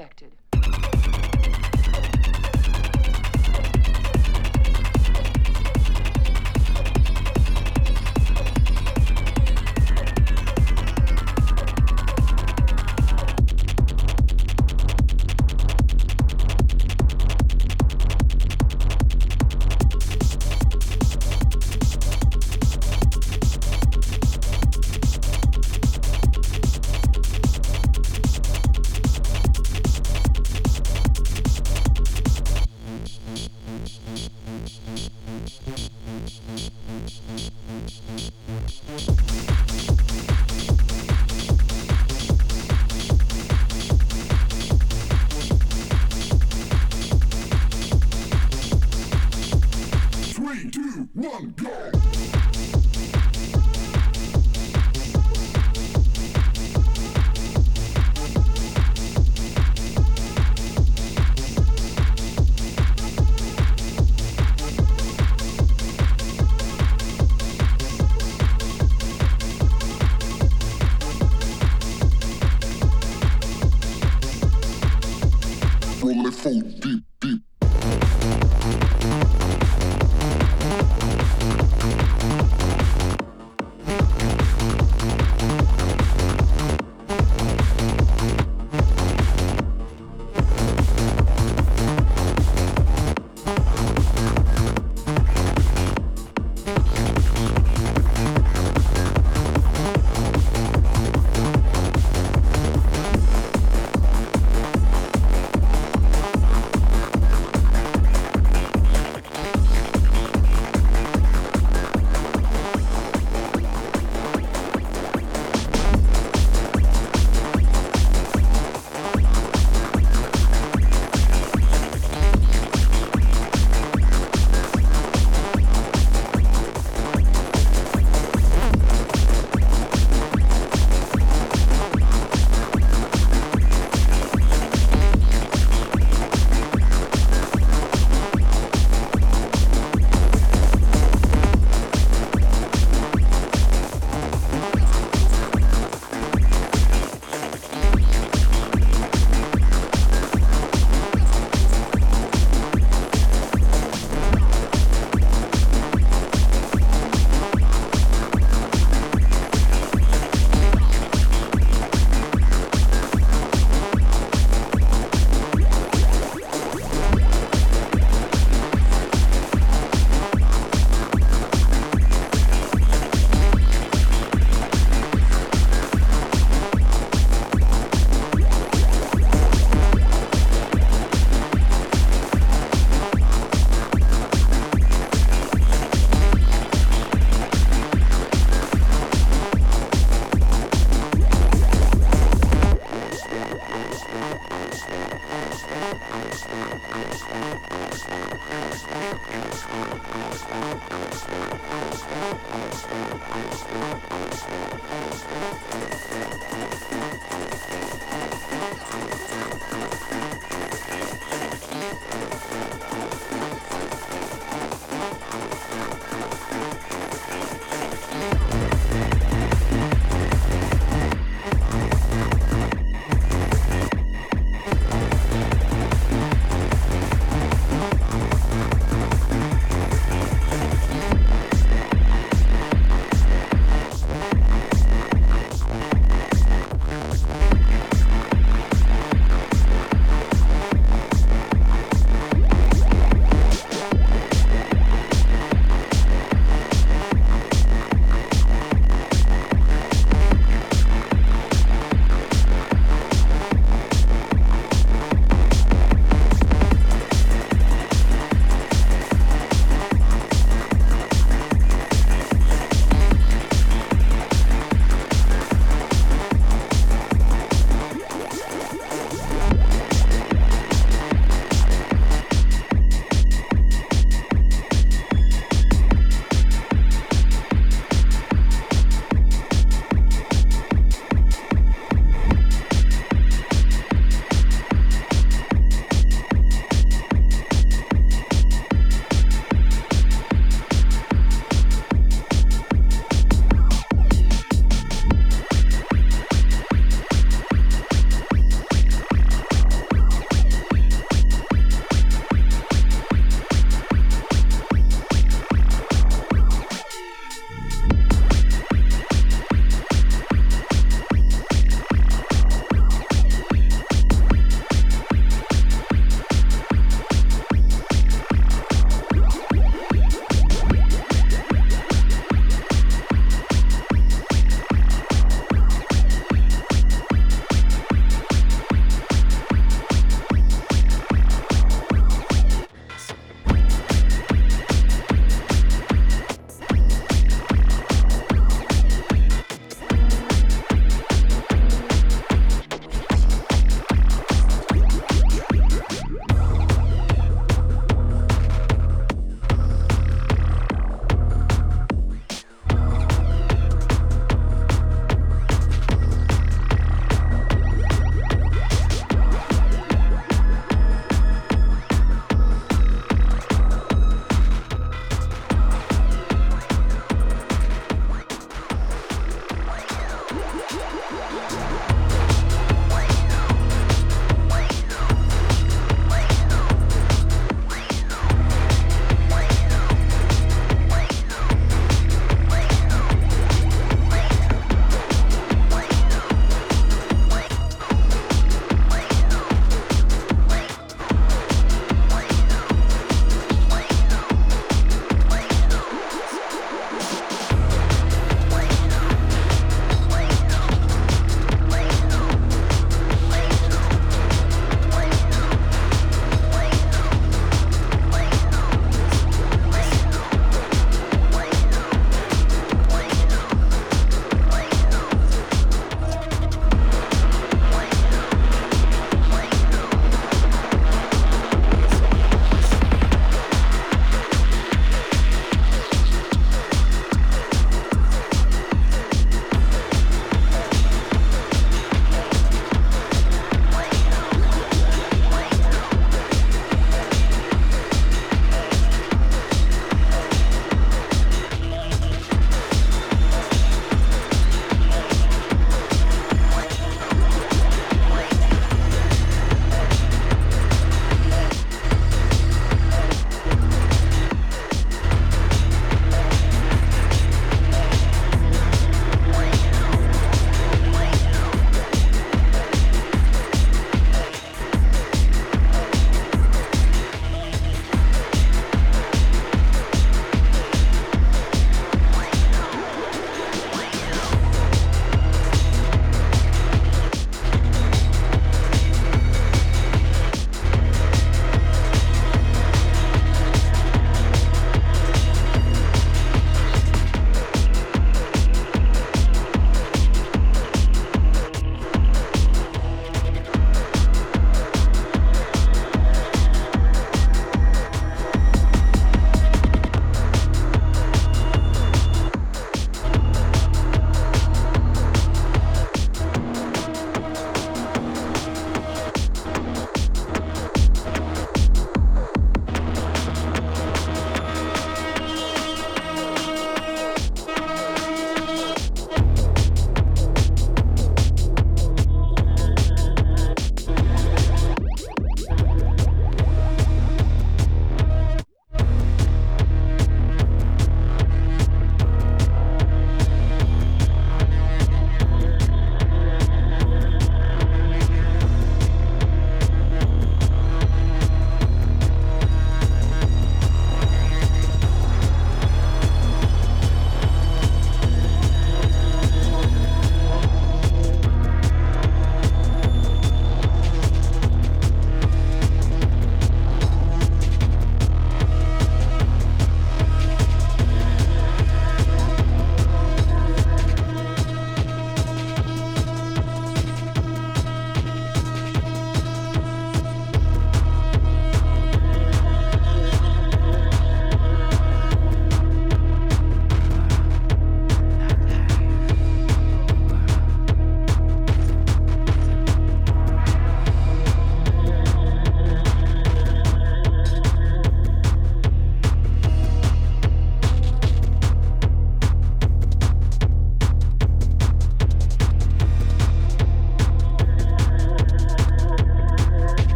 I phone.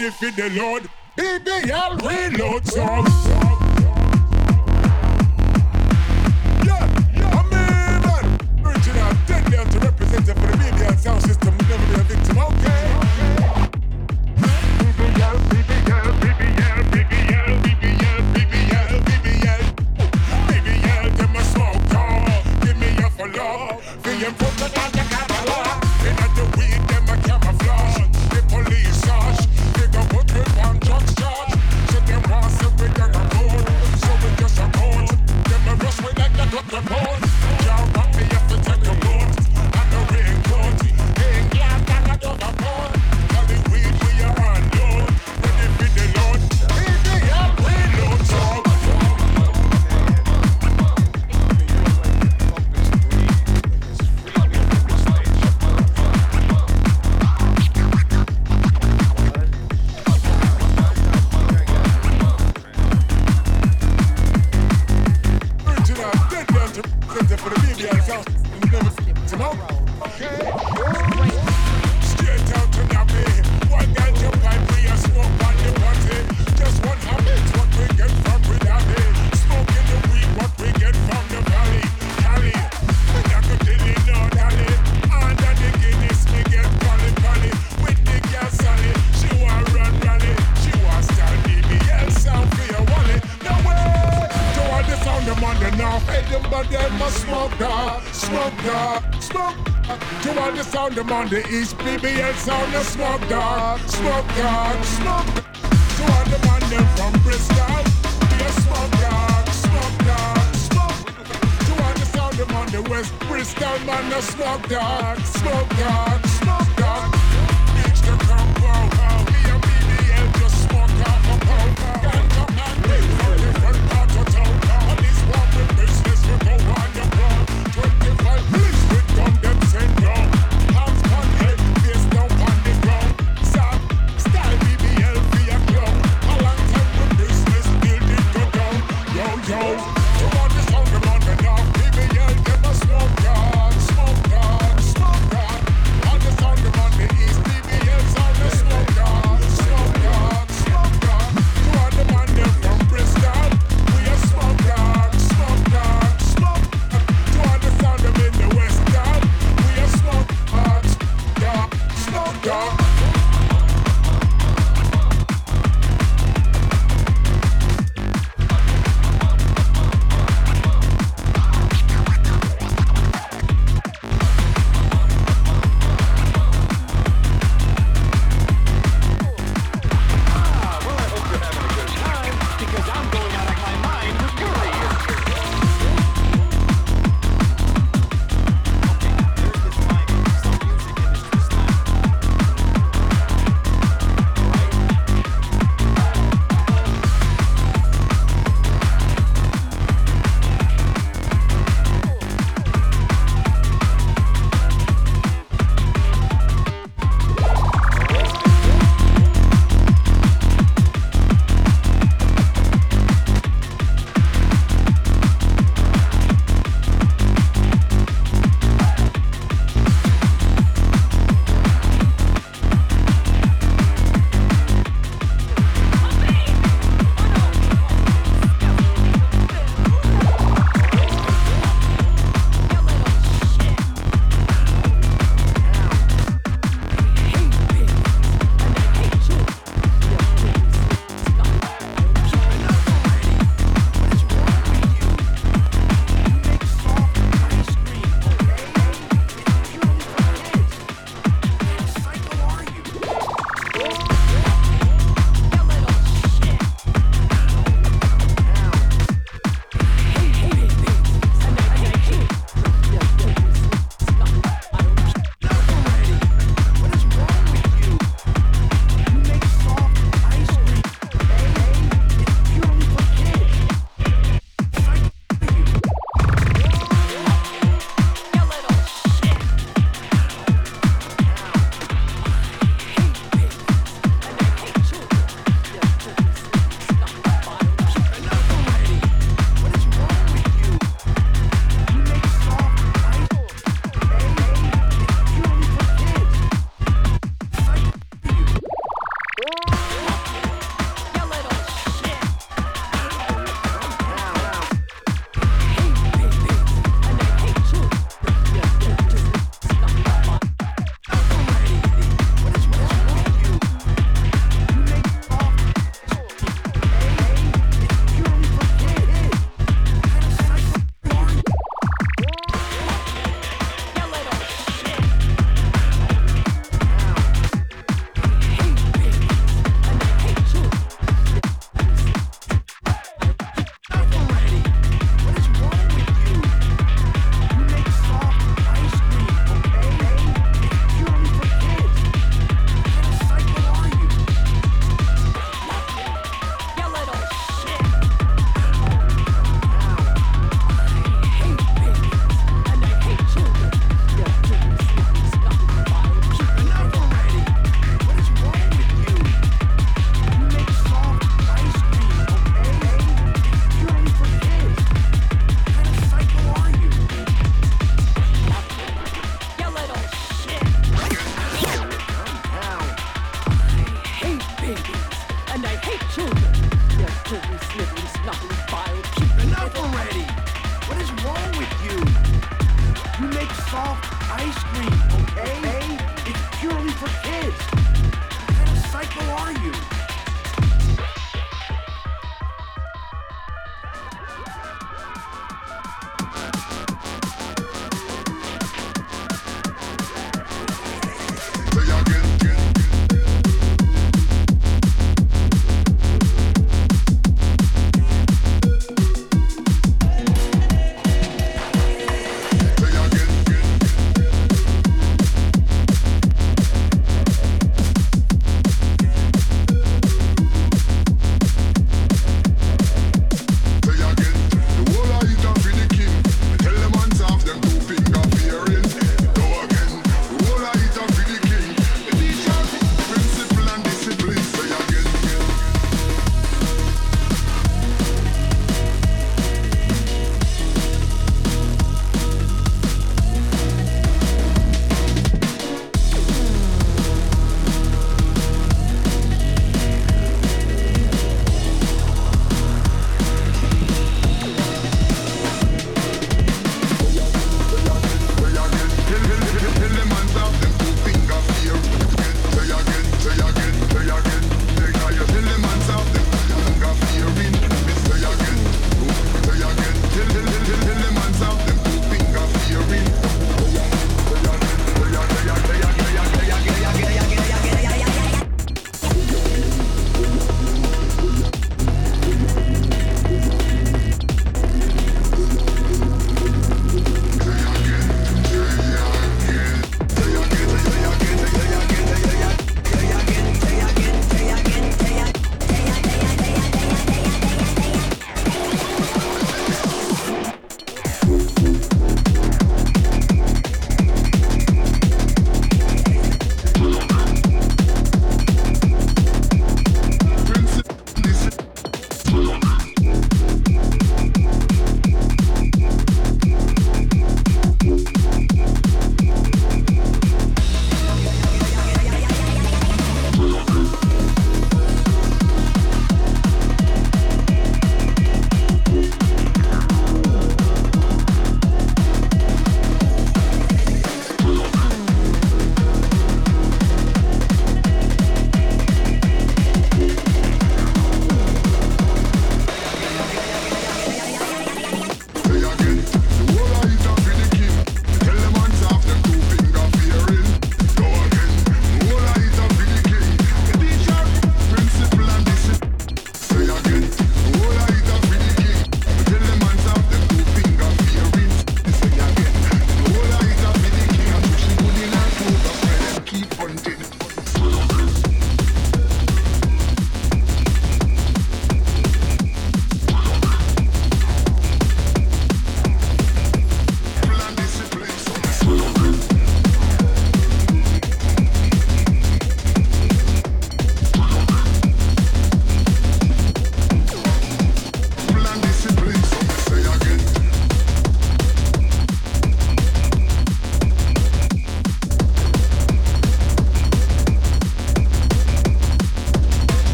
Am infected? Just one habit, what we sound them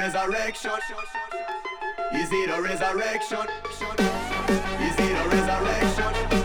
Easy love.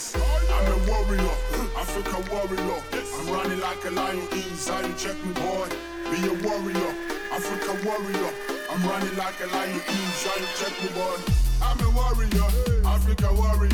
I'm a warrior, Africa warrior. I'm running like a lion in Zion. Check me, boy. Be a warrior, Africa warrior. I'm running like a lion in Zion. Check me, boy. I'm a warrior, Africa warrior.